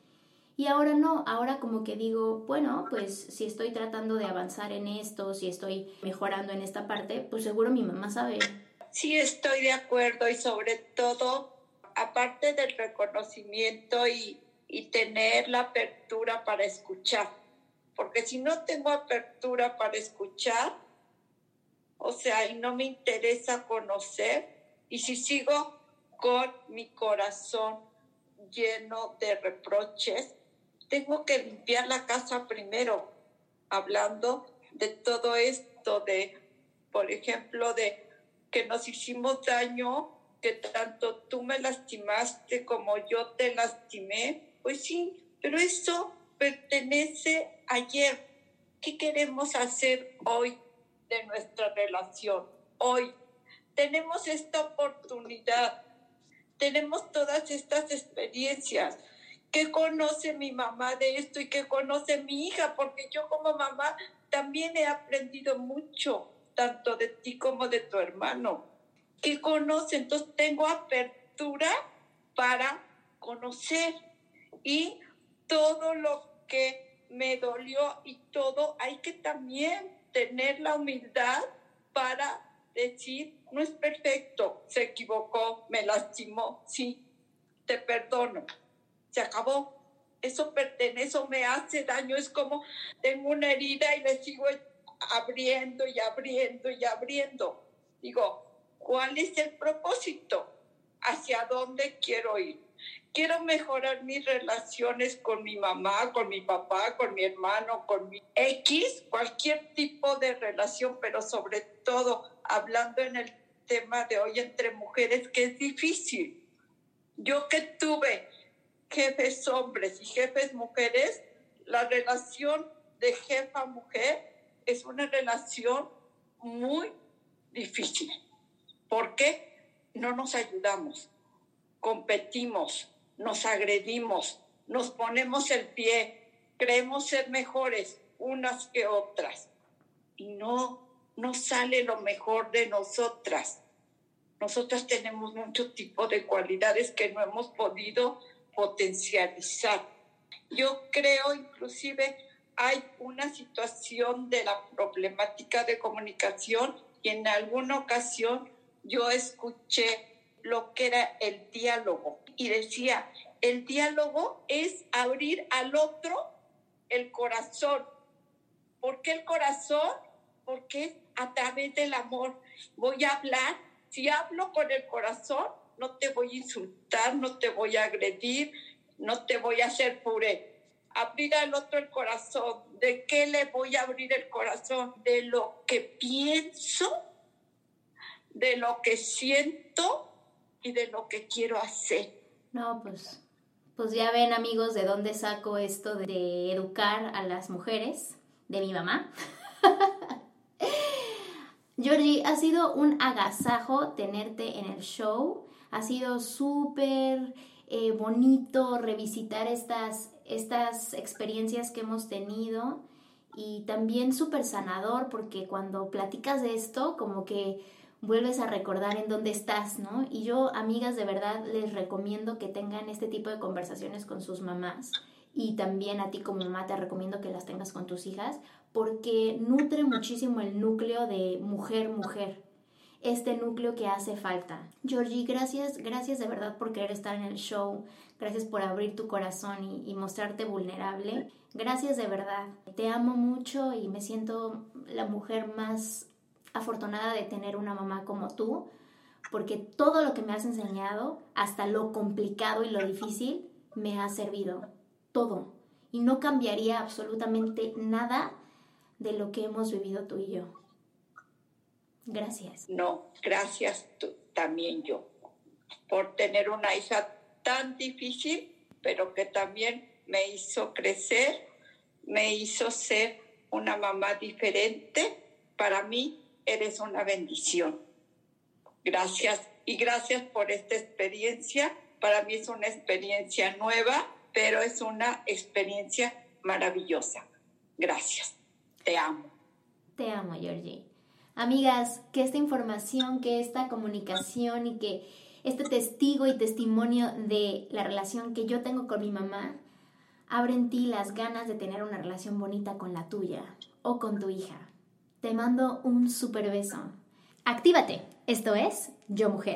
Y ahora no, ahora como que digo, bueno, pues si estoy tratando de avanzar en esto, si estoy mejorando en esta parte, pues seguro mi mamá sabe. Sí, estoy de acuerdo y sobre todo aparte del reconocimiento y, tener la apertura para escuchar, porque si no tengo apertura para escuchar, o sea, y no me interesa conocer, y si sigo con mi corazón lleno de reproches, tengo que limpiar la casa primero, hablando de todo esto, de, por ejemplo, de que nos hicimos daño, que tanto tú me lastimaste como yo te lastimé, pues sí, pero eso pertenece ayer. ¿Qué queremos hacer hoy de nuestra relación? Hoy tenemos esta oportunidad, tenemos todas estas experiencias. ¿Qué conoce mi mamá de esto y qué conoce mi hija? Porque yo como mamá también he aprendido mucho, tanto de ti como de tu hermano. ¿Qué conoce? Entonces tengo apertura para conocer y todo lo que me dolió y todo, hay que también tener la humildad para decir, no es perfecto, se equivocó, me lastimó, sí, te perdono, se acabó. Eso pertenece, me hace daño, es como tengo una herida y le sigo abriendo y abriendo y abriendo. Digo, ¿cuál es el propósito? ¿Hacia dónde quiero ir? Quiero mejorar mis relaciones con mi mamá, con mi papá, con mi hermano, con mi X, cualquier tipo de relación, pero sobre todo hablando en el tema de hoy entre mujeres, que es difícil. Yo que tuve jefes hombres y jefes mujeres, la relación de jefa mujer es una relación muy difícil. ¿Por qué? No nos ayudamos, competimos, nos agredimos, nos ponemos el pie, creemos ser mejores unas que otras y no, no sale lo mejor de nosotras. Nosotras tenemos mucho tipo de cualidades que no hemos podido potencializar. Yo creo inclusive hay una situación de la problemática de comunicación y en alguna ocasión yo escuché lo que era el diálogo y decía, el diálogo es abrir al otro el corazón. ¿Por qué el corazón? Porque a través del amor. Voy a hablar, si hablo con el corazón, no te voy a insultar, no te voy a agredir, no te voy a hacer puré. Abrir al otro el corazón. ¿De qué le voy a abrir el corazón? De lo que pienso, de lo que siento y de lo que quiero hacer. No, pues, pues ya ven amigos de dónde saco esto de educar a las mujeres, de mi mamá. Georgie, ha sido un agasajo tenerte en el show. Ha sido súper eh, bonito revisitar estas, estas experiencias que hemos tenido y también súper sanador porque cuando platicas de esto, como que vuelves a recordar en dónde estás, ¿no? Y yo, amigas, de verdad les recomiendo que tengan este tipo de conversaciones con sus mamás y también a ti como mamá te recomiendo que las tengas con tus hijas porque nutre muchísimo el núcleo de mujer-mujer, este núcleo que hace falta. Georgie, gracias, gracias de verdad por querer estar en el show, gracias por abrir tu corazón y, y mostrarte vulnerable. Gracias de verdad. Te amo mucho y me siento la mujer más afortunada de tener una mamá como tú, porque todo lo que me has enseñado, hasta lo complicado y lo difícil, me ha servido. Todo. Y no cambiaría absolutamente nada de lo que hemos vivido tú y yo. Gracias. No, gracias tú, también yo, por tener una hija tan difícil, pero que también me hizo crecer, me hizo ser una mamá diferente para mí eres una bendición. Gracias y gracias por esta experiencia. Para mí es una experiencia nueva, pero es una experiencia maravillosa. Gracias. Te amo. Te amo, Georgie. Amigas, que esta información, que esta comunicación y que este testigo y testimonio de la relación que yo tengo con mi mamá abre en ti las ganas de tener una relación bonita con la tuya o con tu hija. Te mando un super beso. Actívate. Esto es Yo Mujer.